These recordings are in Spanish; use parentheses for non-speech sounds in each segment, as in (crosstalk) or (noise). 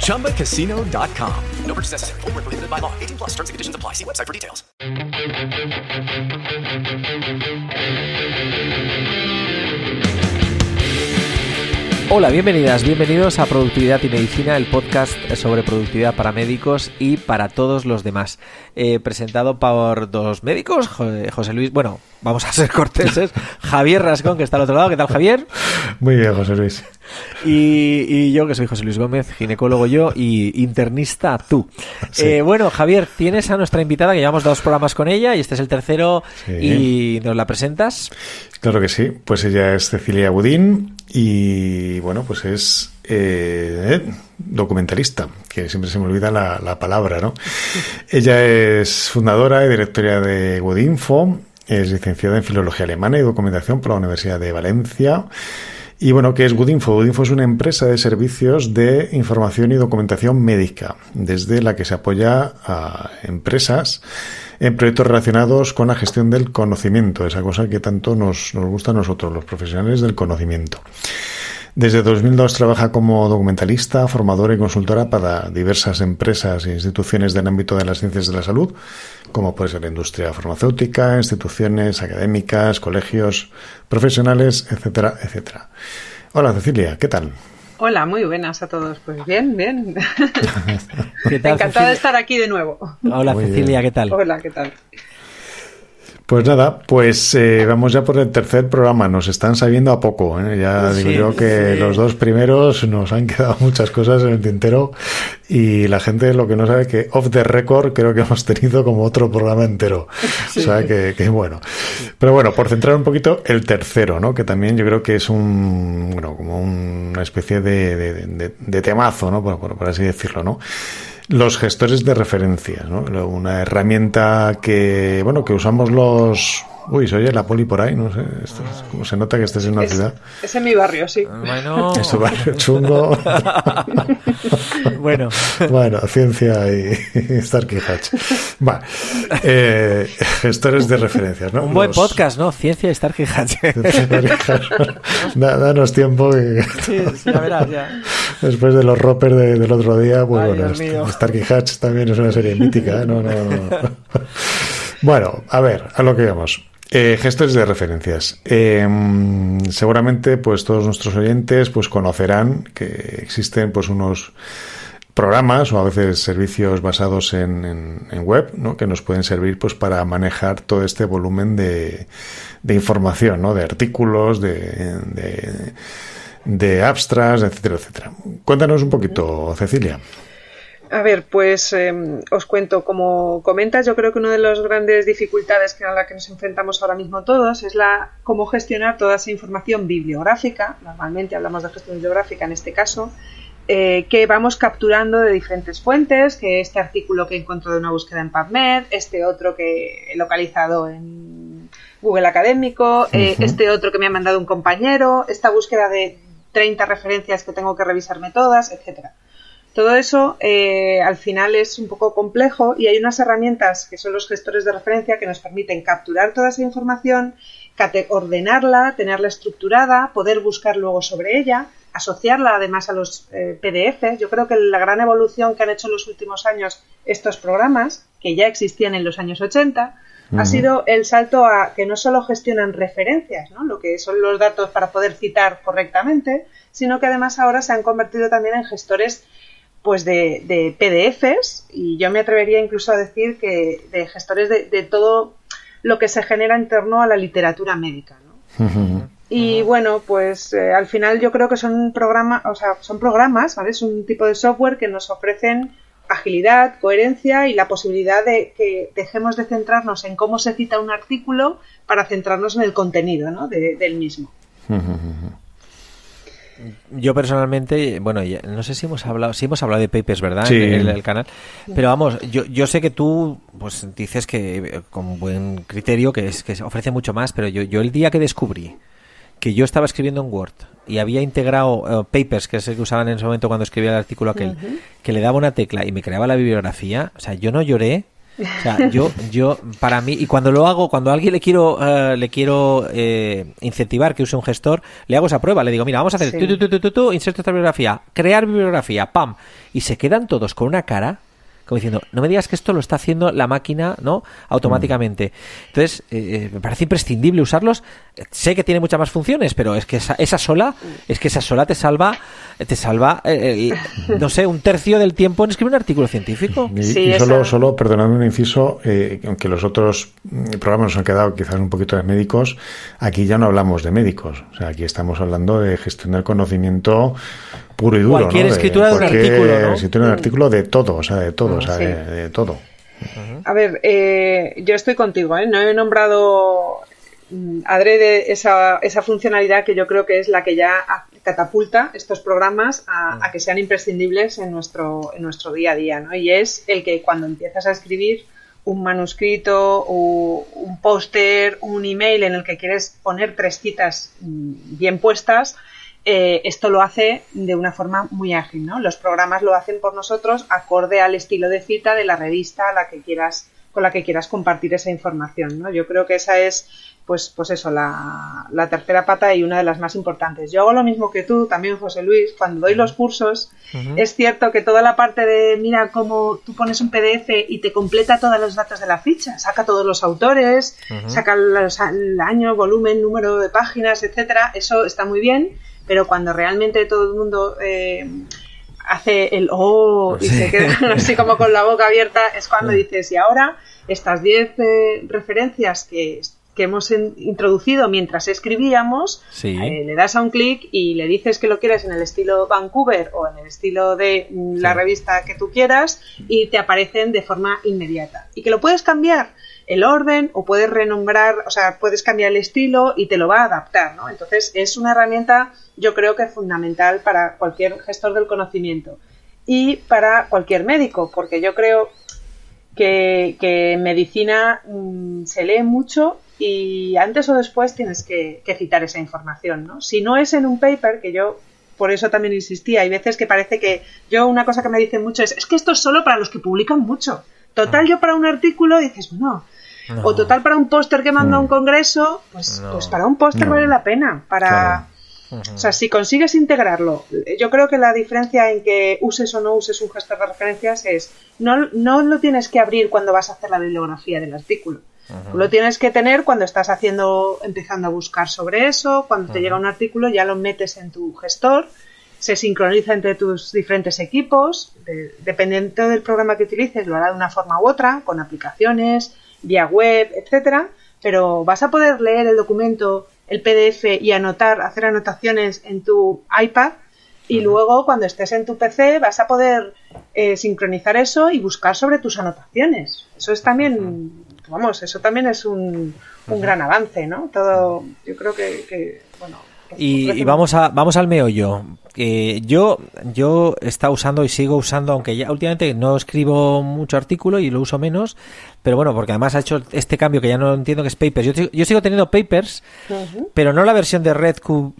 ChumbaCasino.com. No purchase necessary. Void where prohibited by law. 18 plus terms and conditions apply. See website for details. Hola, bienvenidas, bienvenidos a Productividad y Medicina, el podcast sobre productividad para médicos y para todos los demás. Eh, presentado por dos médicos, Jo- José Luis, bueno, vamos a ser (laughs) corteses, Javier Rascón, que está al otro lado. ¿Qué tal, Javier? Muy bien, José Luis. Y, y yo, que soy José Luis Gómez, ginecólogo yo y internista tú. Sí. Eh, bueno, Javier, tienes a nuestra invitada, que llevamos dos programas con ella y este es el tercero Sí. y nos la presentas. Claro que sí. Pues ella es Cecilia Budín y, bueno, pues es eh, documentalista, que siempre se me olvida la, la palabra, ¿no? (laughs) ella es fundadora y directora de Woodinfo, es licenciada en Filología Alemana y Documentación por la Universidad de Valencia. Y bueno, ¿qué es Woodinfo? Woodinfo es una empresa de servicios de información y documentación médica, desde la que se apoya a empresas en proyectos relacionados con la gestión del conocimiento, esa cosa que tanto nos, nos gusta a nosotros, los profesionales del conocimiento. Desde 2002 trabaja como documentalista, formadora y consultora para diversas empresas e instituciones del ámbito de las ciencias de la salud, como puede ser la industria farmacéutica, instituciones académicas, colegios profesionales, etcétera, etcétera. Hola Cecilia, ¿qué tal? Hola, muy buenas a todos. Pues bien, bien. (laughs) ¿Qué tal, Encantada de estar aquí de nuevo. Hola, Muy Cecilia, bien. ¿qué tal? Hola, ¿qué tal? Pues nada, pues eh, vamos ya por el tercer programa. Nos están sabiendo a poco. ¿eh? Ya Sí, digo yo que sí. los dos primeros nos han (laughs) quedado muchas cosas en el tintero y la gente lo que no sabe que off the record creo que hemos tenido como otro programa entero. (laughs) O sea que, que bueno. Pero bueno, por centrar un poquito el tercero, ¿no? Que también yo creo que es un, bueno, como una especie de, de, de- de temazo, ¿no? Por, por- por así decirlo, ¿no? Los gestores de referencias, ¿no? Una herramienta que, bueno, que usamos los... Uy, se oye la poli por ahí, no sé. Esto es- como se nota que estés en una Es, ciudad. es en mi barrio, sí. Bueno, (laughs) Es un barrio chungo. (laughs) bueno. bueno, ciencia y, (laughs) y Starkey Hatch. Va. Eh, gestores de referencias, ¿no? Un buen Los- podcast, ¿no? Ciencia y Starkey Hatch. Da- Danos tiempo que Sí, sí, ya verás, ya. después de los roppers de- del otro día, pues Ay, bueno. Starkey Hatch también es una serie mítica, ¿eh? No, no, no. Bueno, a ver, a lo que vamos. Eh, gestores de referencias. Eh, seguramente, pues todos nuestros oyentes, pues conocerán que existen, pues unos programas o a veces servicios basados en, en- en web, ¿no? Que nos pueden servir, pues, para manejar todo este volumen de, de información, ¿no? De artículos, de, de, de abstracts, etcétera, etcétera. Cuéntanos un poquito, Cecilia. A ver, pues eh, os cuento, como comentas, yo creo que una de las grandes dificultades que a la que nos enfrentamos ahora mismo todos es la cómo gestionar toda esa información bibliográfica, normalmente hablamos de gestión bibliográfica en este caso, eh, que vamos capturando de diferentes fuentes, que este artículo que he encontrado en una búsqueda en PubMed, este otro que he localizado en Google Académico, eh, este otro que me ha mandado un compañero, esta búsqueda de 30 referencias que tengo que revisarme todas, etcétera. Todo eso eh, al final es un poco complejo y hay unas herramientas que son los gestores de referencia que nos permiten capturar toda esa información, ordenarla, tenerla estructurada, poder buscar luego sobre ella, asociarla además a los eh, PDFs. Yo creo que la gran evolución que han hecho en los últimos años estos programas, que ya existían en los años 80, ha sido el salto a que no solo gestionan referencias, ¿no? lo que son los datos para poder citar correctamente, sino que además ahora se han convertido también en gestores pues de, de, PDFs y yo me atrevería incluso a decir que de gestores de, de todo lo que se genera en torno a la literatura médica. ¿no? Y bueno, pues eh, al final yo creo que son programas, o sea, son programas, ¿vale? Es un tipo de software que nos ofrecen agilidad, coherencia y la posibilidad de que dejemos de centrarnos en cómo se cita un artículo para centrarnos en el contenido ¿no? del mismo. Yo personalmente, bueno, no sé si hemos hablado, si hemos hablado de papers, ¿verdad? En, el, canal. Pero vamos, yo, yo sé que tú, pues dices que con buen criterio que es que ofrece mucho más, pero yo, yo el día que descubrí que yo estaba escribiendo en Word y había integrado eh, papers, que es el que usaban en ese momento cuando escribía el artículo aquel, que le daba una tecla y me creaba la bibliografía, o sea, yo no lloré. O sea, yo, yo, para mí, y cuando lo hago, cuando a alguien le quiero, eh, le quiero eh, incentivar que use un gestor, le hago esa prueba, le digo, mira, vamos a hacer, tu, tu, tu, tu, inserto esta bibliografía, crear bibliografía, pam, y se quedan todos con una cara como diciendo, no me digas que esto lo está haciendo la máquina, ¿no? Automáticamente. Entonces, eh, eh, me parece imprescindible usarlos. Sé que tiene muchas más funciones, pero es que esa, esa sola, es que esa sola te salva, te salva, eh, no sé, un tercio del tiempo en escribir un artículo científico. Y, solo, solo, perdonadme un inciso, aunque los otros programas nos han quedado quizás un poquito de médicos, aquí ya no hablamos de médicos. O sea, aquí estamos hablando de gestionar conocimiento puro y duro. Cualquier escritura de, un artículo. ¿no? Escritura de un artículo de todo, o sea, de todo, o sea, de, todo. A ver, eh, yo estoy contigo, ¿eh? No he nombrado mm, adrede esa, esa funcionalidad que yo creo que es la que ya catapulta estos programas a, que sean imprescindibles en nuestro, en nuestro día a día, ¿no? Y es el que cuando empiezas a escribir un manuscrito o un póster, un email en el que quieres poner tres citas mm, bien puestas, eh, esto lo hace de una forma muy ágil, ¿no? Los programas lo hacen por nosotros acorde al estilo de cita de la revista a la que quieras, con la que quieras compartir esa información, ¿no? Yo creo que esa es, pues, pues eso, la, tercera pata y una de las más importantes. Yo hago lo mismo que tú, también José Luis, cuando doy los cursos, es cierto que toda la parte de, mira cómo tú pones un PDF y te completa todos los datos de la ficha, saca todos los autores, saca el año, volumen, número de páginas, etcétera, eso está muy bien pero cuando realmente todo el mundo eh, hace el oh y se queda (laughs) así como con la boca abierta, es cuando dices, y ahora estas 10 eh, referencias que, que hemos introducido mientras escribíamos, eh, le das a un clic y le dices que lo quieres en el estilo Vancouver o en el estilo de mm, la revista que tú quieras y te aparecen de forma inmediata. Y que lo puedes cambiar el orden o puedes renombrar, o sea, puedes cambiar el estilo y te lo va a adaptar, ¿no? Entonces es una herramienta yo creo que es fundamental para cualquier gestor del conocimiento y para cualquier médico, porque yo creo que, en medicina mm, se lee mucho y antes o después tienes que, citar esa información, ¿no? Si no es en un paper, que yo por eso también insistía, hay veces que parece que yo una cosa que me dicen mucho es, es que esto es solo para los que publican mucho. Total, yo para un artículo dices, bueno, o total para un póster que manda a un congreso, pues, pues para un póster vale la pena. Para, O sea, si consigues integrarlo, yo creo que la diferencia en que uses o no uses un gestor de referencias es no, no lo tienes que abrir cuando vas a hacer la bibliografía del artículo. Lo tienes que tener cuando estás haciendo, empezando a buscar sobre eso, cuando te llega un artículo ya lo metes en tu gestor, se sincroniza entre tus diferentes equipos, dependiendo del programa que utilices, lo hará de una forma u otra, con aplicaciones, vía web, etcétera, pero vas a poder leer el documento, el PDF y anotar, hacer anotaciones en tu iPad y luego cuando estés en tu PC vas a poder eh, sincronizar eso y buscar sobre tus anotaciones. Eso es también, vamos, eso también es un, un gran avance, ¿no? Todo, yo creo que, bueno. Y, y, vamos a vamos al meollo. Eh, yo yo estado usando y sigo usando, aunque ya últimamente no escribo mucho artículo y lo uso menos, pero bueno, porque además ha hecho este cambio que ya no entiendo que es Papers. Yo, sigo teniendo Papers, pero no la versión de Red Cube,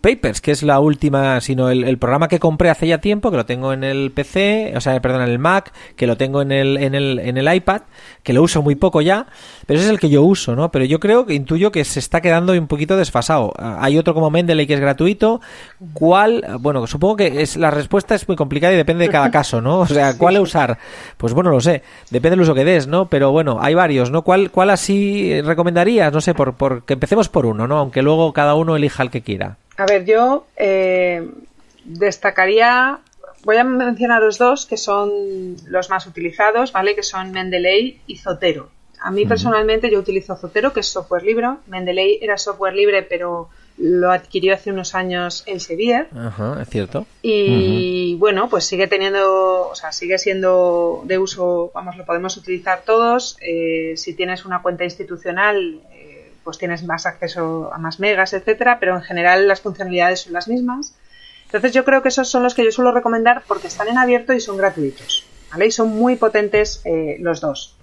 Papers, que es la última, sino el, programa que compré hace ya tiempo, que lo tengo en el PC, o sea, perdón, en el Mac, que lo tengo en el, en el, en el iPad, que lo uso muy poco ya, pero ese es el que yo uso, ¿no? Pero yo creo que intuyo que se está quedando un poquito desfasado. Hay otro como Mendeley que es gratuito. ¿Cuál? Bueno, supongo que es la respuesta es muy complicada y depende de cada (laughs) caso, ¿no? O sea, ¿cuál usar? Pues bueno, lo sé. Depende del uso que des, ¿no? Pero bueno, hay varios, ¿no? ¿Cuál, cuál así recomendarías? No sé, por, por que empecemos por uno, ¿no? Aunque luego cada uno elija el que quiera. A ver, yo eh, destacaría voy a mencionaros dos que son los más utilizados, ¿vale? Que son Mendeley y Zotero. A mí personalmente yo utilizo Zotero, que es software libre. Mendeley era software libre, pero lo adquirió hace unos años Elsevier. Ajá, es cierto. Y bueno, pues sigue teniendo, o sea, sigue siendo de uso, vamos, lo podemos utilizar todos. Eh, si tienes una cuenta institucional, eh, pues tienes más acceso a más megas, etcétera, pero en general las funcionalidades son las mismas. Entonces yo creo que esos son los que yo suelo recomendar porque están en abierto y son gratuitos. ¿vale? Y son muy potentes eh, los dos.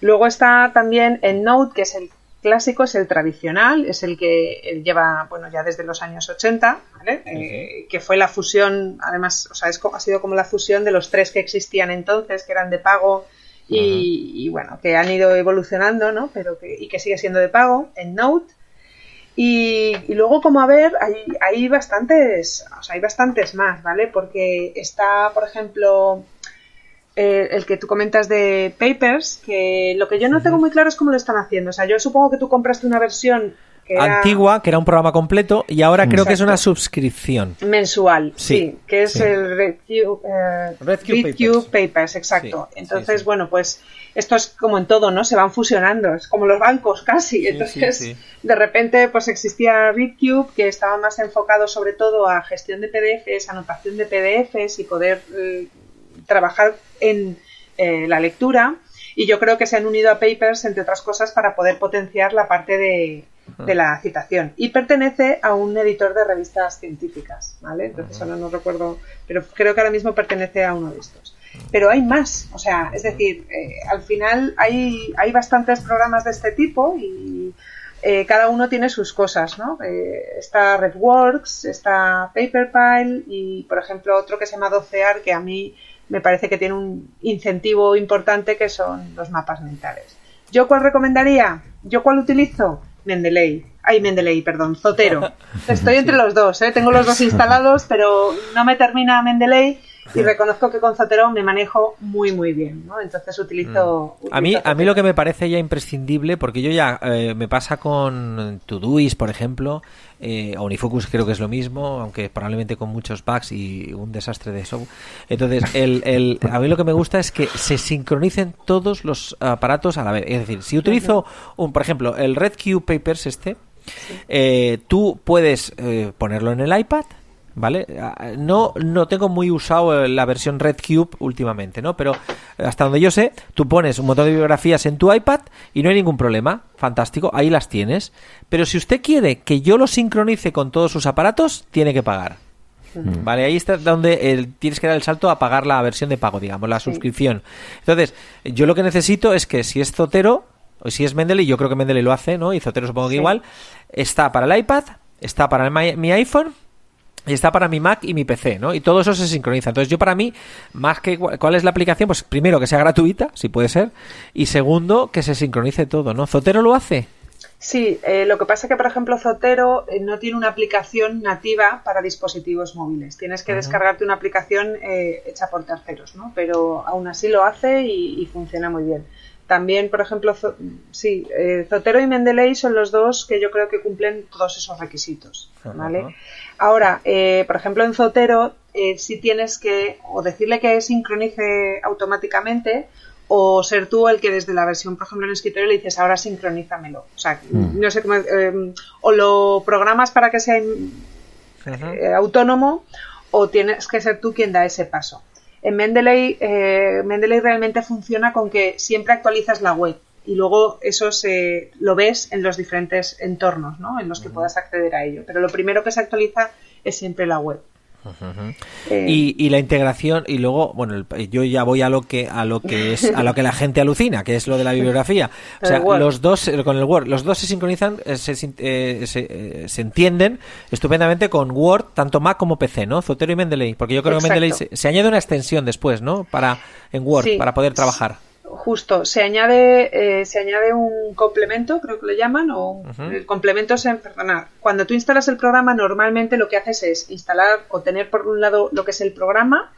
Luego está también el Node, que es el clásico, es el tradicional, es el que lleva, bueno, ya desde los años 80, ¿vale? Eh, que fue la fusión, además, o sea, es, ha sido como la fusión de los tres que existían entonces, que eran de pago y, bueno, que han ido evolucionando, ¿no? Pero que, y que sigue siendo de pago, en Node. Y, luego, como a ver, hay, hay bastantes, o sea, hay bastantes más, ¿vale? Porque está, por ejemplo, eh, el que tú comentas de Papers, que lo que yo no tengo muy claro es cómo lo están haciendo. O sea, yo supongo que tú compraste una versión antigua, que era un programa completo, y ahora creo que es una suscripción. Mensual, sí, que es el RedCube, Papers. exacto. Entonces, bueno, pues esto es como en todo, ¿no? Se van fusionando, es como los bancos (laughs) casi. Entonces, de repente, pues existía RedCube, que estaba más enfocado sobre todo a gestión de PDFs, anotación de PDFs y poder eh, trabajar en eh, la lectura. Y yo creo que se han unido a Papers, entre otras cosas, para poder potenciar la parte de, la citación. Y pertenece a un editor de revistas científicas, ¿vale? Entonces ahora no recuerdo, pero creo que ahora mismo pertenece a uno de estos. Pero hay más, o sea, es decir, eh, al final hay, hay bastantes programas de este tipo y eh, cada uno tiene sus cosas, ¿no? está RedWorks, está Paperpile y, por ejemplo, otro que se llama Docear, que a mí me parece que tiene un incentivo importante que son los mapas mentales. ¿Yo cuál recomendaría? ¿Yo cuál utilizo? Mendeley. Ay, Mendeley, perdón, Zotero. (laughs) Estoy entre los dos, ¿eh? tengo los dos instalados, pero no me termina Mendeley y reconozco que con Zotero me manejo muy muy bien, ¿no? Entonces utilizo... Mm. a mí a mí lo que me parece ya imprescindible, porque yo ya eh, me pasa con Todoist, por ejemplo, eh, Unifocus creo que es lo mismo, aunque probablemente con muchos bugs y un desastre de software. Entonces, el, el, a mí lo que me gusta es que se sincronicen todos los aparatos a la vez. Es decir, si utilizo, un, por ejemplo, el Red Papers este, eh, tú puedes eh, ponerlo en el iPad, ¿vale? Ah, no, no tengo muy usado la versión RedCube últimamente, ¿no? Pero hasta donde yo sé, tú pones un montón de biografías en tu iPad y no hay ningún problema. Fantástico, ahí las tienes. Pero si usted quiere que yo lo sincronice con todos sus aparatos, tiene que pagar. Mm. Vale, ahí está donde tienes que dar el salto a pagar la versión de pago, digamos, la suscripción. Entonces, yo lo que necesito es que si es Zotero, o si es Mendeley, yo creo que Mendeley lo hace, ¿no? Y Zotero supongo que igual, está para el iPad, está para mi iPhone y está para mi Mac y mi PC, ¿no? Y todo eso se sincroniza. Entonces yo para mí, más que cuál es la aplicación, pues primero que sea gratuita, si puede ser, y segundo que se sincronice todo, ¿no? ¿Zotero lo hace? Sí, eh, lo que pasa es que, por ejemplo, Zotero eh, no tiene una aplicación nativa para dispositivos móviles. Tienes que descargarte una aplicación eh, hecha por terceros, ¿no? Pero aún así lo hace y funciona muy bien. También, por ejemplo, sí, eh, Zotero y Mendeley son los dos que yo creo que cumplen todos esos requisitos, ¿vale? Ahora, eh, por ejemplo, en Zotero eh, si tienes que o decirle que sincronice automáticamente o ser tú el que desde la versión, por ejemplo, en el escritorio le dices ahora sincronízamelo. O sea, mm. no sé cómo... o lo programas para que sea autónomo o tienes que ser tú quien da ese paso. En Mendeley, eh, Mendeley realmente funciona con que siempre actualizas la web y luego eso se, lo ves en los diferentes entornos ¿no? en los que puedas acceder a ello. Pero lo primero que se actualiza es siempre la web. Eh, y, la integración y luego bueno yo ya voy a lo que a lo que es a lo que la gente alucina que es lo de la bibliografía. (laughs) O sea los dos eh, con el Word los dos se sincronizan eh, se, se, entienden estupendamente con Word tanto Mac como PC no Zotero y Mendeley porque yo creo que Mendeley se, añade una extensión después no para en Word para poder trabajar justo, se añade, eh, se añade un complemento, creo que lo llaman, o el complemento es, perdona, cuando tú instalas el programa, normalmente lo que haces es instalar o tener por un lado lo que es el programa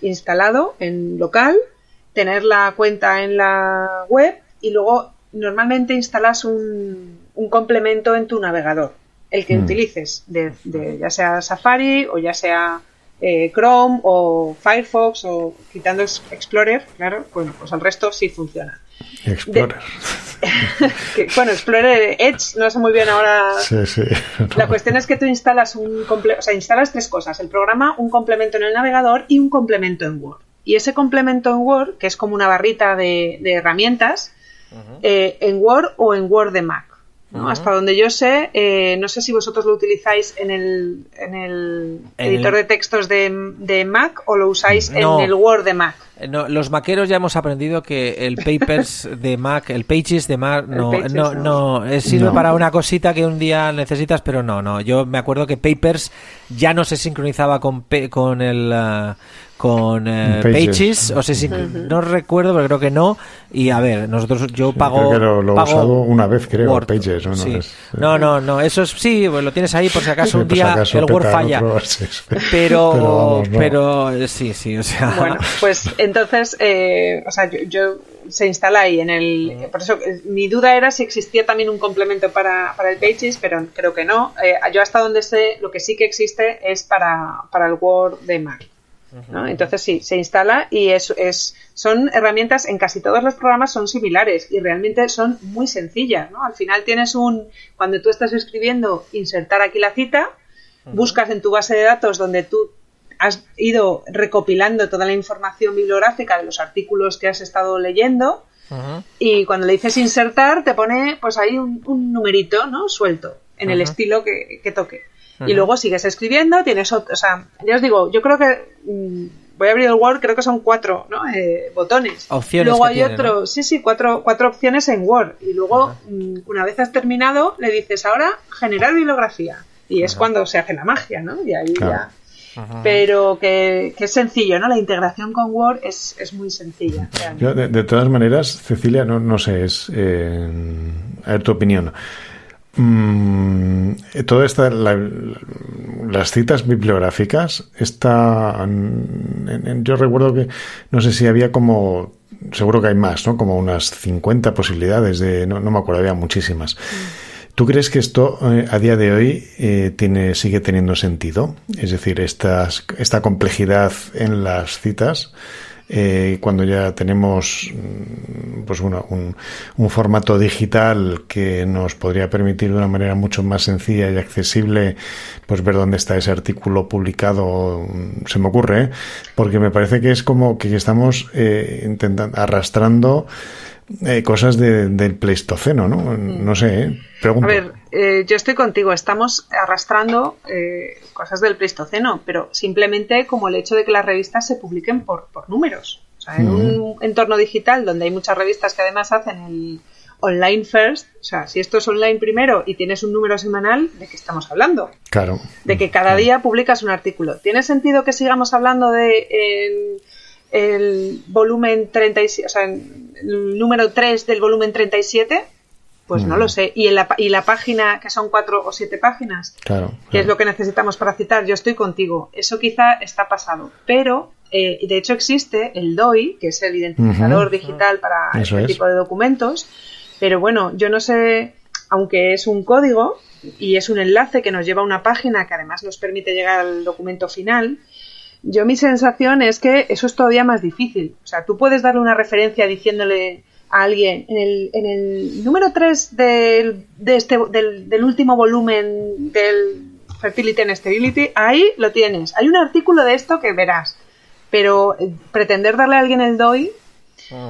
instalado en local, tener la cuenta en la web y luego normalmente instalas un, un complemento en tu navegador, el que mm. utilices, de, ya sea Safari o ya sea eh, Chrome o Firefox o quitando Explorer, claro, bueno, pues el resto sí funciona. Explorer. (laughs) bueno, Explorer Edge, no sé muy bien ahora. Sí, sí. (laughs) La cuestión es que tú instalas un o sea, instalas tres cosas: el programa, un complemento en el navegador y un complemento en Word. Y ese complemento en Word, que es como una barrita de, herramientas, eh, en Word o en Word de Mac. Hasta donde yo sé, eh, no sé si vosotros lo utilizáis en el, en el editor de textos de, Mac o lo usáis en el Word de Mac. Eh, no, los maqueros ya hemos aprendido que el Papers de Mac, el Pages de Mac, no, no, no, eh, sirve para una cosita que un día necesitas, pero no, no. Yo me acuerdo que Papers ya no se sincronizaba con, con el, ah, con eh, Pages. o sea, si, no recuerdo, pero creo que no. Y a ver, nosotros yo pago. Creo que lo, he usado una vez, creo, Pages. ¿no? No, no, no, no, eso es, sí, pues lo tienes ahí por si acaso un día el Word falla. (laughs) pero, pero, eh, sí, sí, o sea. Bueno, pues entonces, eh, o sea, yo, se instala ahí en el. Por eso, mi duda era si existía también un complemento para, para el Pages, pero creo que no. yo hasta donde sé, lo que sí que existe es para, para el Word de Mac. Entonces sí, se instala y es, es, son herramientas, en casi todos los programas son similares y realmente son muy sencillas. ¿no? Al final tienes un, cuando tú estás escribiendo, insertar aquí la cita, buscas en tu base de datos donde tú has ido recopilando toda la información bibliográfica de los artículos que has estado leyendo y cuando le dices insertar te pone pues ahí un, numerito ¿no? suelto en el estilo que, que toque y luego sigues escribiendo, tienes otro, o sea, ya os digo, yo creo que mm, voy a abrir el Word, creo que son cuatro ¿no? Eh, botones. Opciones. Luego hay otro, sí, sí, cuatro, cuatro opciones en Word. Y luego, mm, una vez has terminado, le dices ahora generar bibliografía. Y es cuando se hace la magia, ¿no? Y ahí ya. Pero que, es sencillo, ¿no? La integración con Word es, es muy sencilla. de, todas maneras, Cecilia, no, no sé, es eh, a ver tu opinión. Mm, toda esta, las citas bibliográficas, está, yo recuerdo que, no sé si había como, seguro que hay más, ¿no? Como unas 50 posibilidades de, no, me acuerdo, había muchísimas. ¿Tú crees que esto eh, a día de hoy eh, tiene, sigue teniendo sentido? Es decir, estas, esta complejidad en las citas, eh, cuando ya tenemos mm, pues un, un, formato digital que nos podría permitir de una manera mucho más sencilla y accesible pues ver dónde está ese artículo publicado mm, se me ocurre ¿eh? porque me parece que es como que estamos intentando arrastrando eh, cosas del Pleistoceno, ¿no? No sé, ¿eh? Pregunto. A ver, eh, yo estoy contigo. Estamos arrastrando eh, cosas del Pleistoceno, pero simplemente como el hecho de que las revistas se publiquen por, por números. O sea, en un entorno digital donde hay muchas revistas que además hacen el online first, o sea, si esto es online primero y tienes un número semanal, ¿de qué estamos hablando? Claro. De que cada día publicas un artículo. ¿Tiene sentido que sigamos hablando de el volumen 37, o sea, el número 3 del volumen 37, pues no lo mm. sé. Y, en la, y la página, que son cuatro o siete páginas, claro, que es lo que necesitamos para citar, yo estoy contigo. Eso quizá está pasado. Pero, eh, de hecho, existe el DOI, que es el identificador digital para este tipo de documentos. Pero bueno, yo no sé, aunque es un código y es un enlace que nos lleva a una página que además nos permite llegar al documento final, yo mi sensación es que eso es todavía más difícil. O sea, tú puedes darle una referencia diciéndole a alguien en el, en el número 3 del, de este, del, del último volumen del Fertility and Sterility, ahí lo tienes. Hay un artículo de esto que verás. Pero eh, pretender darle a alguien el DOI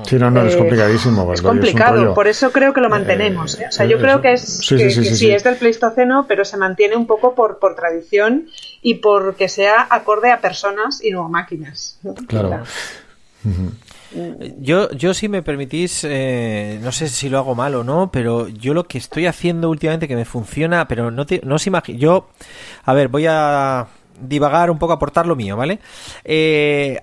Sí, no, no, es eh, complicadísimo. Es complicado, por eso creo que lo mantenemos. ¿eh? O sea, yo creo que es sí, es del Pleistoceno, pero se mantiene un poco por, por tradición y porque sea acorde a personas y no a máquinas. Claro. Yo, yo si me permitís, eh, no sé si lo hago mal o no, pero yo lo que estoy haciendo últimamente que me funciona, pero no, te, no os imagino. Yo, a ver, voy a divagar un poco, aportar lo mío, ¿vale? Eh,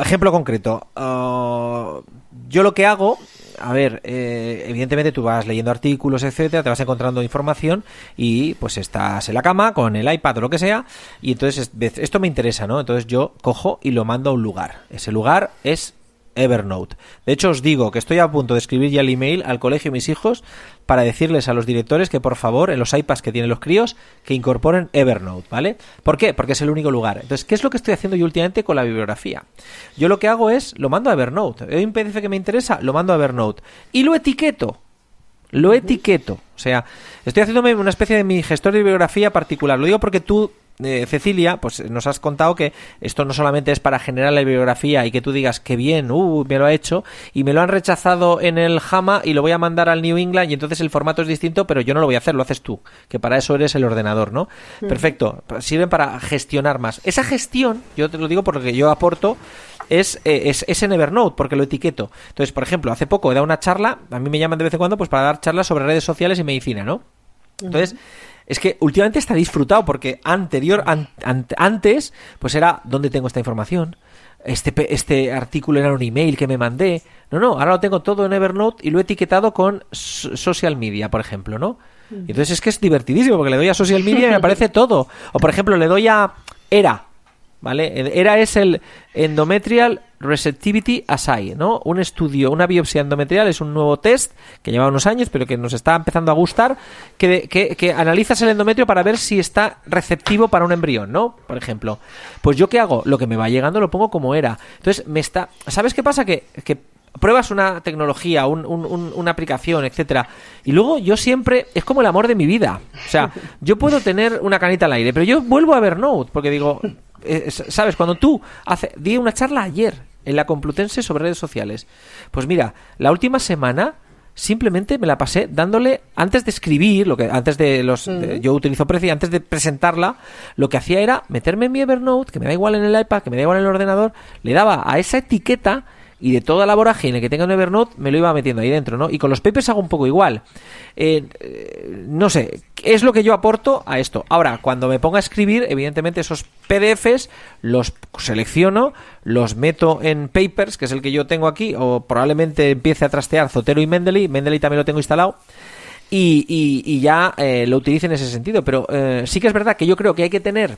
ejemplo concreto. Uh, yo lo que hago, a ver, eh, evidentemente tú vas leyendo artículos, etcétera, te vas encontrando información y pues estás en la cama con el iPad o lo que sea y entonces esto me interesa, ¿no? Entonces yo cojo y lo mando a un lugar. Ese lugar es Evernote. De hecho, os digo que estoy a punto de escribir ya el email al colegio de mis hijos para decirles a los directores que por favor en los iPads que tienen los críos que incorporen Evernote, ¿vale? ¿Por qué? Porque es el único lugar. Entonces, ¿qué es lo que estoy haciendo yo últimamente con la bibliografía? Yo lo que hago es, lo mando a Evernote. Hay un PDF que me interesa, lo mando a Evernote. Y lo etiqueto. Lo etiqueto. O sea, estoy haciéndome una especie de mi gestor de bibliografía particular. Lo digo porque tú eh, Cecilia, pues nos has contado que esto no solamente es para generar la bibliografía y que tú digas que bien, uh, me lo ha hecho, y me lo han rechazado en el JAMA y lo voy a mandar al New England y entonces el formato es distinto, pero yo no lo voy a hacer, lo haces tú, que para eso eres el ordenador, ¿no? Perfecto, sirven para gestionar más. Esa gestión, yo te lo digo porque yo aporto, es, eh, es, es, en Evernote, porque lo etiqueto. Entonces, por ejemplo, hace poco he dado una charla, a mí me llaman de vez en cuando, pues para dar charlas sobre redes sociales y medicina, ¿no? Entonces, es que últimamente está disfrutado porque anterior antes pues era dónde tengo esta información este este artículo era un email que me mandé. No no ahora lo tengo todo en Evernote y lo he etiquetado con social media por ejemplo no y entonces es que es divertidísimo porque le doy a social media y me aparece (laughs) todo. O por ejemplo le doy a era ¿vale? Era es el Endometrial Receptivity Assay, ¿no? Un estudio, una biopsia endometrial es un nuevo test que lleva unos años, pero que nos está empezando a gustar, que, que, que, analizas el endometrio para ver si está receptivo para un embrión, ¿no? Por ejemplo. Pues yo qué hago? Lo que me va llegando lo pongo como era. Entonces, me está... ¿Sabes qué pasa? Que, que pruebas una tecnología, un, un, una aplicación, etcétera, y luego yo siempre es como el amor de mi vida. O sea, yo puedo tener una canita al aire, pero yo vuelvo a ver Note porque digo, eh, sabes, cuando tú hace, di una charla ayer en la Complutense sobre redes sociales. Pues mira, la última semana simplemente me la pasé dándole antes de escribir lo que antes de los yo utilizo Prezi antes de presentarla lo que hacía era meterme en mi Evernote que me da igual en el iPad que me da igual en el ordenador le daba a esa etiqueta y de toda la vorágine que tenga en Evernote me lo iba metiendo ahí dentro, ¿no? Y con los papers hago un poco igual. Eh, eh, no sé, es lo que yo aporto a esto. Ahora, cuando me ponga a escribir, evidentemente esos PDFs los selecciono, los meto en papers, que es el que yo tengo aquí, o probablemente empiece a trastear Zotero y Mendeley. Mendeley también lo tengo instalado. Y, y, ya eh, lo utilice en ese sentido. Pero sí que es verdad que yo creo que hay que tener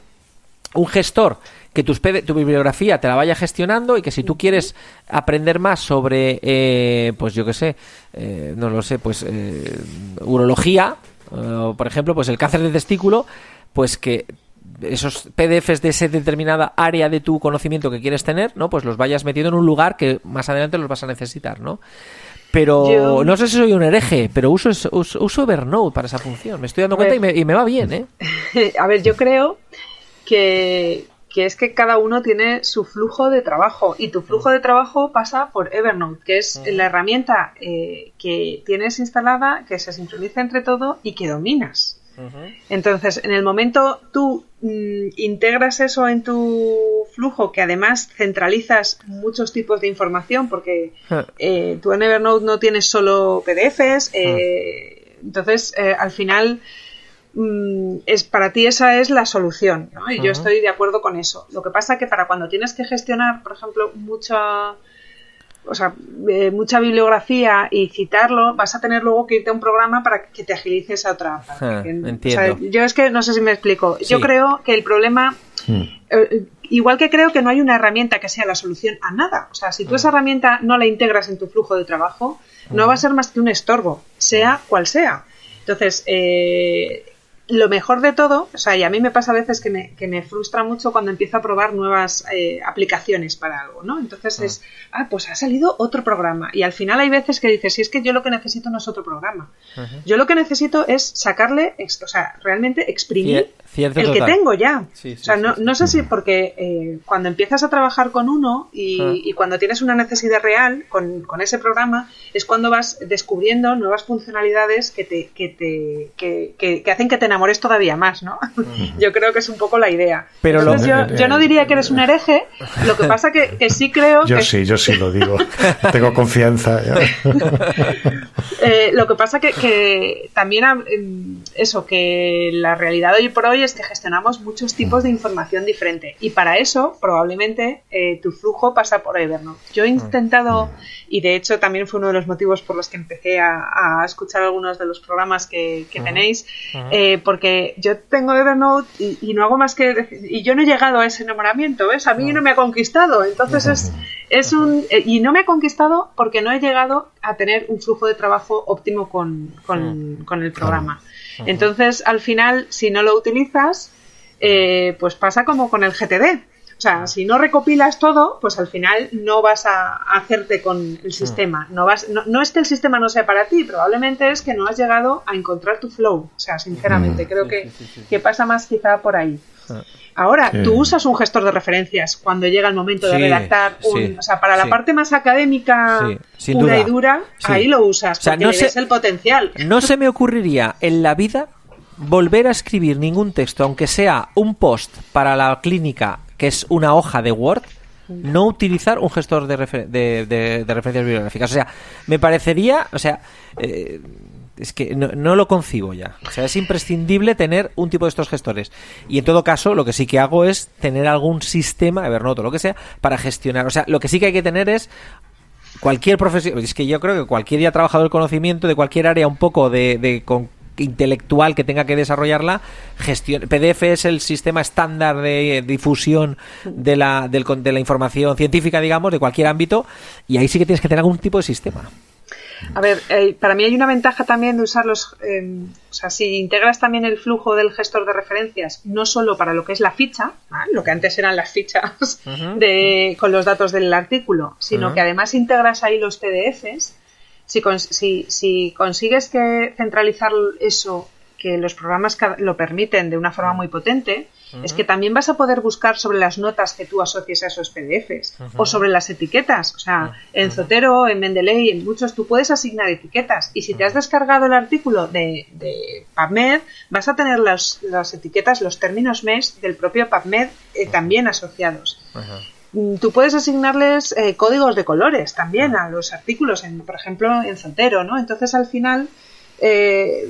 un gestor que tus tu bibliografía te la vaya gestionando y que si tú quieres aprender más sobre, eh, pues yo qué sé, eh, no lo sé, pues eh, urología, por ejemplo, pues el cáncer de testículo, pues que esos PDFs de esa determinada área de tu conocimiento que quieres tener, ¿no? Pues los vayas metiendo en un lugar que más adelante los vas a necesitar, ¿no? Pero no sé si soy un hereje, pero uso, uso, Evernote para esa función. Me estoy dando cuenta y me, y me va bien, ¿eh? (laughs) a ver, yo creo que, que es que cada uno tiene su flujo de trabajo y tu flujo de trabajo pasa por Evernote, que es la herramienta eh, que tienes instalada, que se sincroniza entre todo y que dominas. Entonces, en el momento tú mm, integras eso en tu flujo, que además centralizas muchos tipos de información, porque eh, tú en Evernote no tienes solo PDFs, eh, entonces al final Mm, es para ti esa es la solución, ¿no? Y yo estoy de acuerdo con eso. Lo que pasa que para cuando tienes que gestionar, por ejemplo, mucha o sea, eh, mucha bibliografía y citarlo, vas a tener luego que irte a un programa para que te agilice esa otra parte. Ah, entiendo. yo es que no sé si me explico. Yo creo que el problema, hmm. eh, igual que creo que no hay una herramienta que sea la solución a nada. O sea, si tú esa hmm. herramienta no la integras en tu flujo de trabajo, no va a ser más que un estorbo, sea cual sea. Entonces, eh, lo mejor de todo, o sea, y a mí me pasa a veces que me, que me frustra mucho cuando empiezo a probar nuevas eh, aplicaciones para algo, ¿no? Entonces ah. es, ah, pues ha salido otro programa. Y al final hay veces que dices, si es que yo lo que necesito no es otro programa. Yo lo que necesito es sacarle, o sea, realmente exprimir el que tengo ya. o sea, no, no, sé si porque eh, cuando empiezas a trabajar con uno y, cuando tienes una necesidad real con, con, ese programa, es cuando vas descubriendo nuevas funcionalidades que te, que te que, que, hacen que te enamores todavía más, ¿no? yo creo que es un poco la idea. Pero yo, yo, no diría que eres un hereje, lo que pasa que, que sí creo yo sí, yo sí lo digo. Tengo confianza. (laughs) eh, lo que pasa que, que también eso, que la realidad hoy por hoy es que gestionamos muchos tipos de información diferente. Y para eso probablemente eh, tu flujo pasa por Evernote. Yo he intentado, y de hecho también fue uno de los motivos por los que empecé a, escuchar algunos de los programas que, tenéis, eh, porque yo tengo Evernote y, no hago más que y yo no he llegado a ese enamoramiento, ¿ves? A mí no me ha conquistado, entonces es, es un eh, y no me ha conquistado porque no he llegado a tener un flujo de trabajo óptimo con, con, el programa. Entonces, al final, si no lo utilizas, eh, pues pasa como con el GTD. O sea, si no recopilas todo, pues al final no vas a hacerte con el sistema. No, vas, no, es que el sistema no sea para ti, probablemente es que no has llegado a encontrar tu flow. O sea, sinceramente, creo que, que, pasa más quizá por ahí. Ah. Ahora, tú usas un gestor de referencias cuando llega el momento de redactar un, o sea, para la parte más académica pura y dura, ahí lo usas, porque no le el potencial. No se me ocurriría en la vida volver a escribir ningún texto, aunque sea un post para la clínica que es una hoja de Word, no utilizar un gestor de, de, referencias bibliográficas. O sea, me parecería, o sea, eh, es que no, lo concibo ya. O sea, es imprescindible tener un tipo de estos gestores. Y en todo caso, lo que sí que hago es tener algún sistema, Evernote o lo que sea, para gestionar. O sea, lo que sí que hay que tener es cualquier profesión. Es que yo creo que cualquier día trabajado el conocimiento de cualquier área un poco de, de con intelectual que tenga que desarrollarla, gestión, PDF es el sistema estándar de difusión de la, de la información científica, digamos, de cualquier ámbito, y ahí sí que tienes que tener algún tipo de sistema. A ver, eh, para mí hay una ventaja también de usarlos, eh, o sea, si integras también el flujo del gestor de referencias, no solo para lo que es la ficha, lo que antes eran las fichas (laughs) de, con los datos del artículo, sino que además integras ahí los PDFs, si, si, consigues que centralizar eso, que los programas lo permiten de una forma muy potente, es que también vas a poder buscar sobre las notas que tú asocies a esos PDFs o sobre las etiquetas. O sea, en Zotero, en Mendeley, en muchos tú puedes asignar etiquetas. Y si te has descargado el artículo de, PubMed, vas a tener las, etiquetas, los términos MES del propio PubMed eh, también asociados. Mm, tú puedes asignarles eh, códigos de colores también a los artículos, en, por ejemplo, en Zotero, ¿no? Entonces, al final, eh,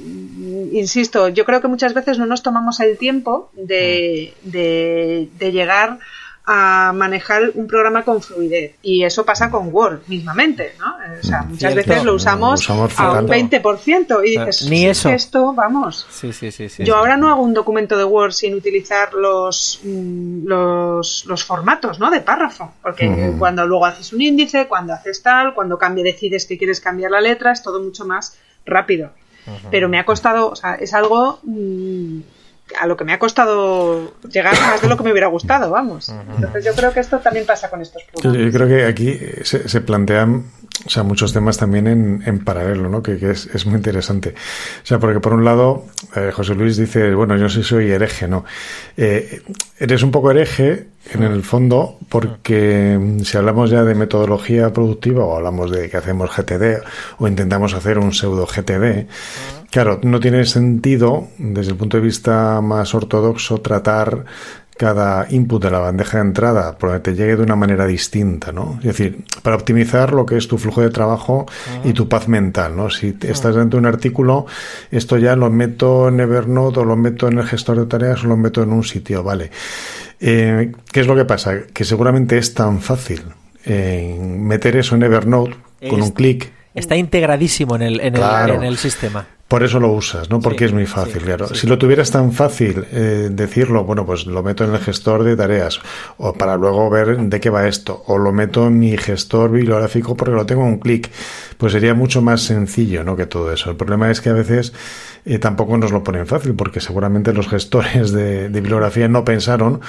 insisto, yo creo que muchas veces no nos tomamos el tiempo de, de, de llegar a manejar un programa con fluidez. Y eso pasa con Word mismamente, ¿no? O sea, mm, muchas veces lo usamos, a un 20% y dices, Ni eso. esto, vamos. Sí, sí, sí, Yo ahora no hago un documento de Word sin utilizar los, mm, los, los formatos, ¿no? De párrafo. Porque cuando luego haces un índice, cuando haces tal, cuando cambie, decides que quieres cambiar la letra, es todo mucho más rápido. Pero me ha costado, o sea, es algo... Mm, a lo que me ha costado llegar más de lo que me hubiera gustado, vamos. Entonces yo creo que esto también pasa con estos programas. Yo creo que aquí se, plantean o sea, muchos temas también en, en paralelo, ¿no? Que, es, es, muy interesante. O sea, porque por un lado, eh, José Luis dice, bueno, yo sí soy hereje, ¿no? Eh, eres un poco hereje en el fondo porque mm, si hablamos ya de metodología productiva o hablamos de que hacemos GTD o intentamos hacer un pseudo GTD, Claro, no tiene sentido, desde el punto de vista más ortodoxo, tratar cada input de la bandeja de entrada te llegue de una manera distinta, ¿no? Es decir, para optimizar lo que es tu flujo de trabajo y tu paz mental, ¿no? Si estás dentro de un artículo, esto ya lo meto en Evernote o lo meto en el gestor de tareas o lo meto en un sitio, ¿vale? Eh, ¿Qué es lo que pasa? Que seguramente es tan fácil eh, meter eso en Evernote con un clic. Está integradísimo en el, en el sistema. Por eso lo usas, ¿no? Porque es muy fácil, claro. Si lo tuvieras tan fácil eh, decirlo, bueno, pues lo meto en el gestor de tareas, o para luego ver de qué va esto, o lo meto en mi gestor bibliográfico porque lo tengo en un clic, pues sería mucho más sencillo, ¿no? Que todo eso. El problema es que a veces eh, tampoco nos lo ponen fácil, porque seguramente los (laughs) gestores de, bibliografía no pensaron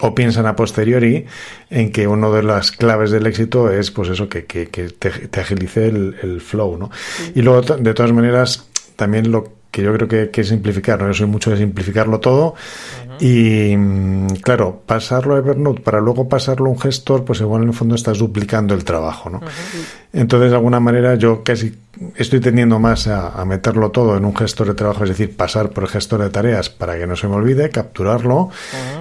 o piensan a posteriori en que una de las claves del éxito es pues eso que, que, que te, agilice el, el flow, ¿no? Y luego de todas maneras también lo que yo creo que, que es simplificar, ¿no? yo soy mucho de simplificarlo todo y mm, claro, pasarlo a Evernote para luego pasarlo a un gestor, pues igual en el fondo estás duplicando el trabajo, ¿no? Entonces, de alguna manera, yo casi estoy tendiendo más a, meterlo todo en un gestor de trabajo, es decir, pasar por el gestor de tareas para que no se me olvide, capturarlo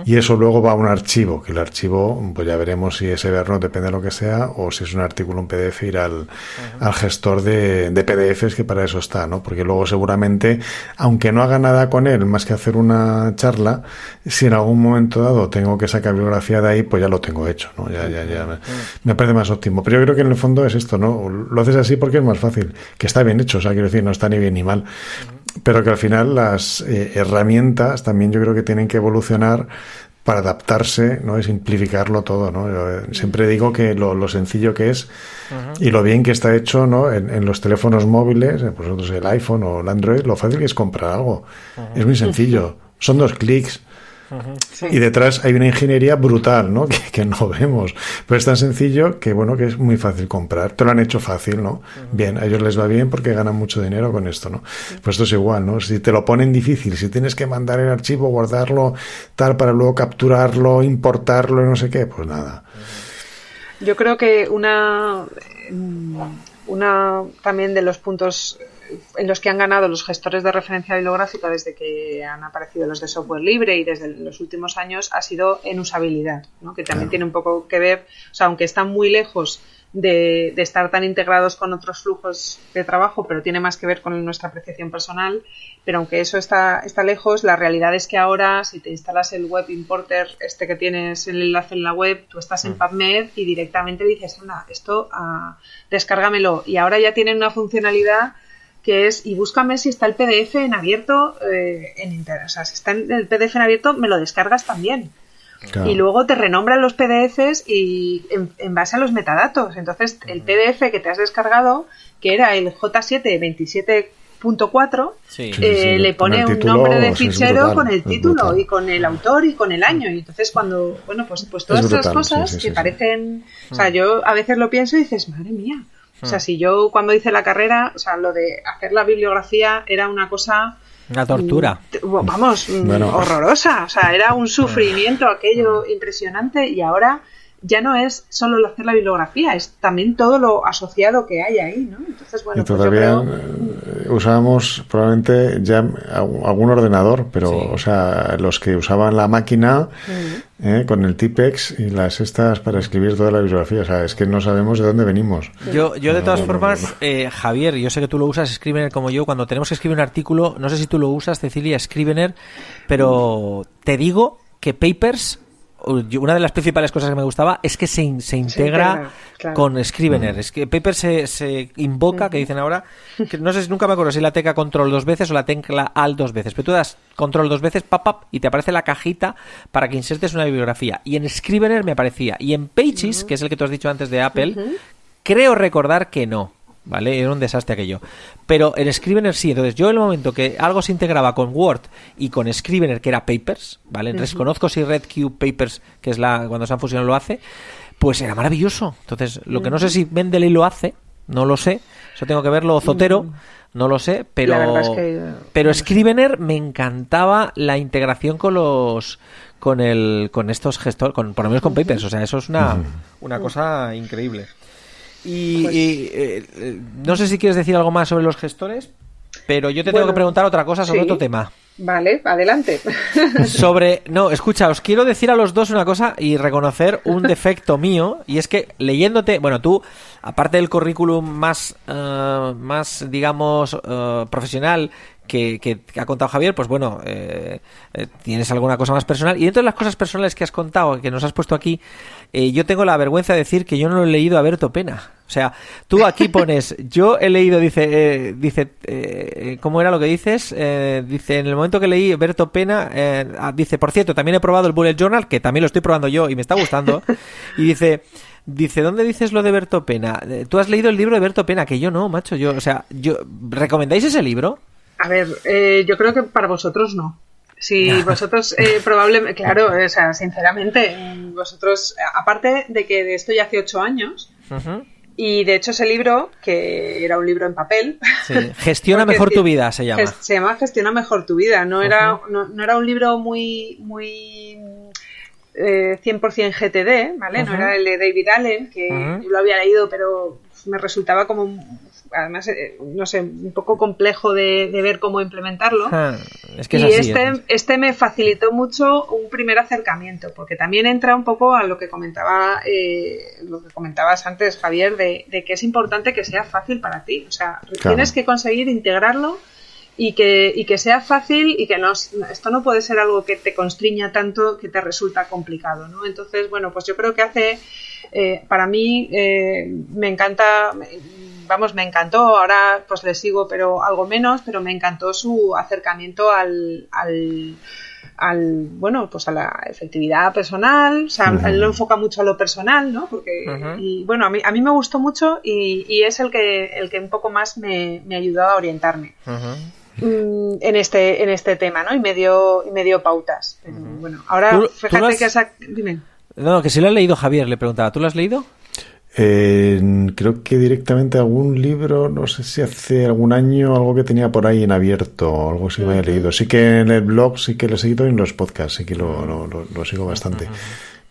y eso luego va a un archivo, que el archivo, pues ya veremos si es Evernote, depende de lo que sea, o si es un artículo, un PDF, ir al, al gestor de, de, PDFs, que para eso está, ¿no? Porque luego seguramente, aunque no haga nada con él, más que hacer una charla, si en algún momento dado tengo que sacar bibliografía de ahí, pues ya lo tengo hecho, ¿no? Ya, ya, ya. Me, me parece más óptimo. Pero yo creo que en el fondo es esto, ¿no? Lo haces así porque es más fácil, que está bien hecho, o sea, quiero decir, no está ni bien ni mal. pero que al final las eh, herramientas también yo creo que tienen que evolucionar para adaptarse, ¿no? Y simplificarlo todo, ¿no? Yo, eh, siempre digo que lo, lo sencillo que es y lo bien que está hecho, ¿no? En, en los teléfonos móviles, eh, pues nosotros el iPhone o el Android, lo fácil que es comprar algo. Es muy sencillo. Son dos clics. Y detrás hay una ingeniería brutal, ¿no? (laughs) Que, que, no vemos. Pero es tan sencillo que, bueno, que es muy fácil comprar. Te lo han hecho fácil, ¿no? Bien, a ellos les va bien porque ganan mucho dinero con esto, ¿no? Pues esto es igual, ¿no? Si te lo ponen difícil, si tienes que mandar el archivo, guardarlo, tal, para luego capturarlo, importarlo y no sé qué, pues nada. Yo creo que una, una también de los puntos en los que han ganado los gestores de referencia bibliográfica desde que han aparecido los de software libre y desde los últimos años ha sido en usabilidad, ¿no? que también Claro. tiene un poco que ver, o sea, aunque están muy lejos de, de estar tan integrados con otros flujos de trabajo, pero tiene más que ver con nuestra apreciación personal. Pero aunque eso está, está lejos, la realidad es que ahora, si te instalas el web importer, este que tienes el enlace en la web, tú estás en PubMed y directamente dices, anda, esto ah, descárgamelo. Y ahora ya tienen una funcionalidad que es, y búscame si está el PDF en abierto eh, en internet. O sea, si está en el PDF en abierto, me lo descargas también. Claro. Y luego te renombran los PDFs y en, en base a los metadatos. Entonces, el PDF que te has descargado, que era el J7 27.4, Sí. eh, Sí, sí, le pone un nombre de fichero con el título y con el autor y con el año. Y entonces cuando, bueno, pues, pues todas Es estas brutal, cosas que parecen, o sea, yo a veces lo pienso y dices, madre mía. O sea, si yo cuando hice la carrera, o sea, lo de hacer la bibliografía era una cosa Una tortura. Mm, Vamos, mm, Bueno. horrorosa. O sea, era un sufrimiento aquello impresionante y ahora ya no es solo el hacer la bibliografía, es también todo lo asociado que hay ahí, ¿no? Entonces, bueno, y pues yo todavía creo... eh, usábamos probablemente ya algún algún ordenador, pero o sea, los que usaban la máquina eh, con el Tipex y las estas para escribir toda la bibliografía, o sea, es que no sabemos de dónde venimos. Yo, yo de todas no, formas, no. eh, Javier, yo sé que tú lo usas, Scrivener como yo, cuando tenemos que escribir un artículo, no sé si tú lo usas, Cecilia, Scrivener, pero te digo que Papers, una de las principales cosas que me gustaba es que se, in- se integra, integra, claro. con Scrivener. Es que Papers se, se invoca, que dicen ahora, que no sé, si- nunca me acuerdo si la tecla control dos veces o la tecla alt dos veces, pero tú das control dos veces, pap, pap, y te aparece la cajita para que insertes una bibliografía. Y en Scrivener me aparecía. Y en Pages, que es el que tú has dicho antes de Apple, Creo recordar que no. ¿Vale? Era un desastre aquello. Pero en Scrivener sí. Entonces, yo en el momento que algo se integraba con Word y con Scrivener, que era Papers, ¿vale? Desconozco si RedCube Papers, que es la cuando se han fusionado, lo hace, pues era maravilloso. Entonces, lo que no sé si Mendeley lo hace, no lo sé. Eso tengo que verlo. Zotero, no lo sé. Pero, La verdad es que, pero. Scrivener me encantaba la integración con los con el con estos gestores con por lo menos con papers o sea eso es una, una cosa increíble y, Pues- y, eh, eh, no sé si quieres decir algo más sobre los gestores pero yo te tengo que preguntar otra cosa sobre sí. otro tema Vale, adelante. (laughs) sobre no escucha os quiero decir a los dos una cosa y reconocer un (laughs) defecto mío y es que leyéndote bueno tú aparte del currículum más eh, más digamos eh, profesional que, que ha contado Javier, pues bueno, eh, eh, tienes alguna cosa más personal. Y dentro de las cosas personales que has contado, que nos has puesto aquí, eh, yo tengo la vergüenza de decir que yo no lo he leído a Berto Pena. O sea, tú aquí (laughs) pones, yo he leído, dice, eh, dice, eh, ¿cómo era lo que dices? Eh, dice, en el momento que leí Berto Pena, eh, ah, dice, por cierto, también he probado el Bullet Journal, que también lo estoy probando yo y me está gustando. (laughs) y dice, Dice, ¿dónde dices lo de Berto Pena? Eh, Tú has leído el libro de Berto Pena, que yo no, macho. Yo, o sea, yo, ¿recomendáis ese libro? A ver, eh, yo creo que para vosotros no. Si (laughs) vosotros eh, probablemente, claro, o sea, sinceramente, vosotros, aparte de que de esto ya hace ocho años, y de hecho ese libro, que era un libro en papel, Sí. Gestiona (laughs) mejor tu vida, se llama. se llama Gestiona mejor tu vida. No era, no, no era un libro muy, muy eh, 100% GTD, ¿vale? No era el de David Allen, que yo lo había leído, pero me resultaba como, además, eh, no sé, un poco complejo de, de ver cómo implementarlo. Ah, es que es y así. este, es- este me facilitó mucho un primer acercamiento, porque también entra un poco a lo que comentaba, eh, lo que comentabas antes, Javier, de, de que es importante que sea fácil para ti. O sea, tienes que conseguir integrarlo y que, y que sea fácil y que no, esto no puede ser algo que te constriña tanto que te resulta complicado, ¿no? Entonces, bueno, pues yo creo que hace, eh, para mí, eh, me encanta, me- vamos, me encantó. Ahora pues le sigo, pero algo menos, pero me encantó su acercamiento al, al, al bueno, pues a la efectividad personal. O sea, él lo enfoca mucho a lo personal, ¿no? Porque, y bueno, a mí, a mí me gustó mucho y, y es el que, el que un poco más me, me ayudó a orientarme. Mm, en este en este tema, ¿no? Y me dio, y me dio pautas. Pero, bueno, ahora ¿Tú- tú fíjate has- que esa... Dime. No, que si lo ha leído Javier, le preguntaba. ¿Tú lo has leído? Eh, creo que directamente algún libro, no sé si hace algún año, algo que tenía por ahí en abierto, algo así que me había leído. Sí que en el blog sí que lo he seguido y en los podcasts sí que lo, lo, lo- lo sigo bastante.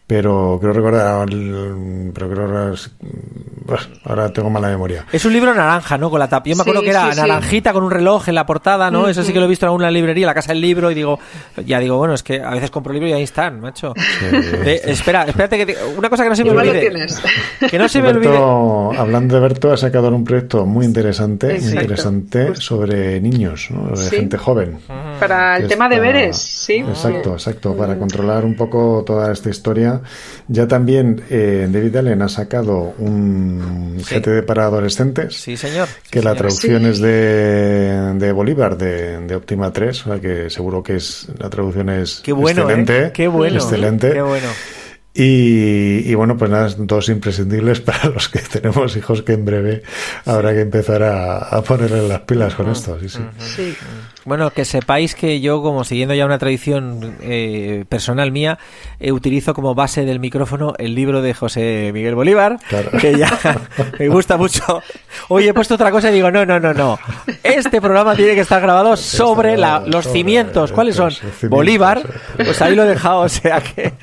Pero creo recordar, pero creo ahora, ahora tengo mala memoria. Es un libro naranja, ¿no? Con la tapa. Yo me acuerdo Sí, que era sí, sí. naranjita con un reloj en la portada, ¿no? Eso sí que lo he visto en alguna librería, la casa del libro, y digo, ya digo, bueno, es que a veces compro libros y ahí están, macho. Eh, espera, espérate que te- una cosa que no se me Igual lo olvide. tienes. Que no se me olvide. Hablando de Berto, ha sacado un proyecto muy interesante, muy Exacto. interesante sobre niños, ¿no? de Sí. gente joven. Para el tema de veres, sí. Exacto, exacto, para controlar un poco toda esta historia. Ya también eh, David Allen ha sacado un Sí. GTD para adolescentes, Sí, señor. Sí, que la señor. traducción es de, de Bolívar, de, de Optima 3, o sea que seguro que es la traducción es Qué bueno, excelente. ¿eh? Qué bueno. Excelente. Qué bueno. Y, y bueno, pues nada, todos imprescindibles (laughs) para los que tenemos hijos que en breve habrá que empezar a, a ponerle las pilas con esto. Sí, sí. Sí. Bueno, que sepáis que yo, como siguiendo ya una tradición eh, personal mía, eh, utilizo como base del micrófono el libro de José Miguel Bolívar, Claro. que ya (laughs) me gusta mucho. Hoy he puesto otra cosa y digo, no, no, no, no. Este programa tiene que estar grabado sobre la- los sobre cimientos. ¿Cuáles son? cimientos, Bolívar. Pues ahí lo he dejado, o sea que... (laughs)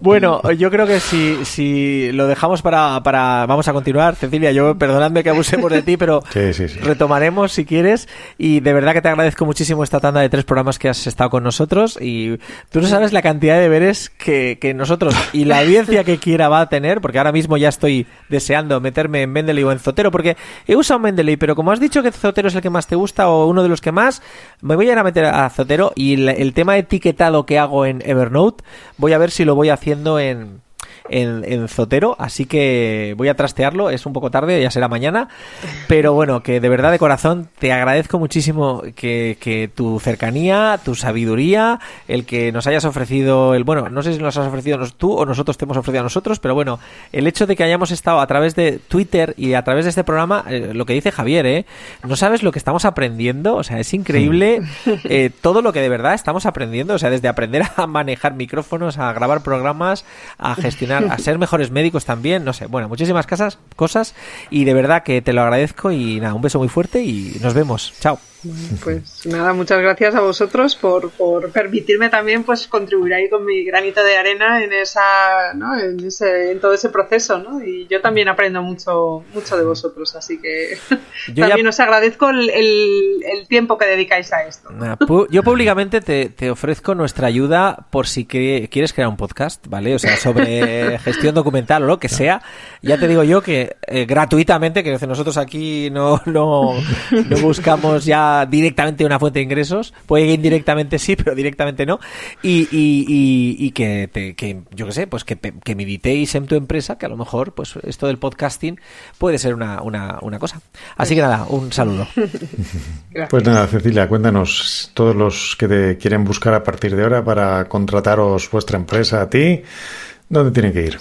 Bueno, yo creo que si, si lo dejamos para, para... Vamos a continuar. Cecilia, yo perdonadme que abusemos de ti, pero Sí, sí, sí. retomaremos si quieres y de verdad que te agradezco muchísimo esta tanda de tres programas que has estado con nosotros y tú no sabes la cantidad de deberes que, que nosotros y la audiencia que quiera va a tener porque ahora mismo ya estoy deseando meterme en Mendeley o en Zotero porque he usado Mendeley pero como has dicho que Zotero es el que más te gusta o uno de los que más me voy a ir a meter a Zotero y el, el tema etiquetado que hago en Evernote voy a ver si lo voy haciendo en en, en Zotero, así que voy a trastearlo, es un poco tarde, ya será mañana, pero bueno, que de verdad de corazón te agradezco muchísimo que, que tu cercanía, tu sabiduría, el que nos hayas ofrecido, el bueno, no sé si nos has ofrecido tú o nosotros te hemos ofrecido a nosotros, pero bueno, el hecho de que hayamos estado a través de Twitter y a través de este programa, eh, lo que dice Javier, ¿eh? No sabes lo que estamos aprendiendo, o sea, es increíble eh, todo lo que de verdad estamos aprendiendo, o sea, desde aprender a manejar micrófonos, a grabar programas, a gestionar, a ser mejores médicos también, no sé, bueno, muchísimas casas, cosas y de verdad que te lo agradezco y nada, un beso muy fuerte y nos vemos. Chao. Pues nada, muchas gracias a vosotros por, por permitirme también pues contribuir ahí con mi granito de arena en esa, ¿no? en, ese, en todo ese proceso, ¿no? Y yo también aprendo mucho, mucho de vosotros, así que Yo también ya- os agradezco el, el- el tiempo que dedicáis a esto. Pu- Yo públicamente te, te ofrezco nuestra ayuda por si que- quieres crear un podcast, ¿vale? O sea, sobre (laughs) gestión documental o lo que sea. Ya te digo yo que eh, gratuitamente, que nosotros aquí no, no, no buscamos ya directamente una fuente de ingresos. Puede que indirectamente sí, (laughs) pero directamente no. Y, y, y, y que, te, que, yo qué sé, pues que, que meditéis en tu empresa, que a lo mejor, pues esto del podcasting puede ser una, una, una cosa. Así que nada, un saludo. Pues nada, Cecilia, cuéntanos, todos los que te quieren buscar a partir de ahora para contrataros vuestra empresa a ti, ¿dónde tienen que ir?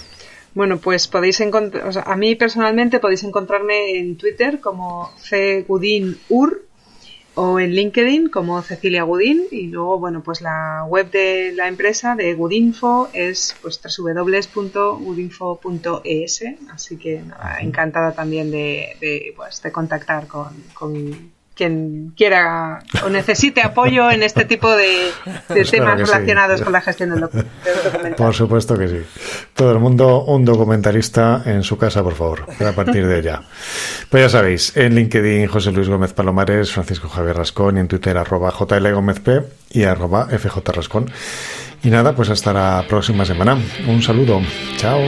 Bueno, pues podéis encontrar, o sea, a mí personalmente podéis encontrarme en Twitter como cgudinur o en LinkedIn como Cecilia Gudín y luego, bueno, pues la web de la empresa de Gudinfo es pues www.gudinfo.es así que nada, encantada también de, de, pues, de contactar con, con quien quiera o necesite apoyo en este tipo de, temas sí. relacionados con la gestión del documental. Por supuesto que sí. Todo el mundo un documentalista en su casa, por favor, a partir de ya. Pues ya sabéis, en LinkedIn José Luis Gómez Palomares, Francisco Javier Rascón y en Twitter arroba JL Gómez P y arroba FJ Rascón. Y nada, pues hasta la próxima semana. Un saludo. Chao.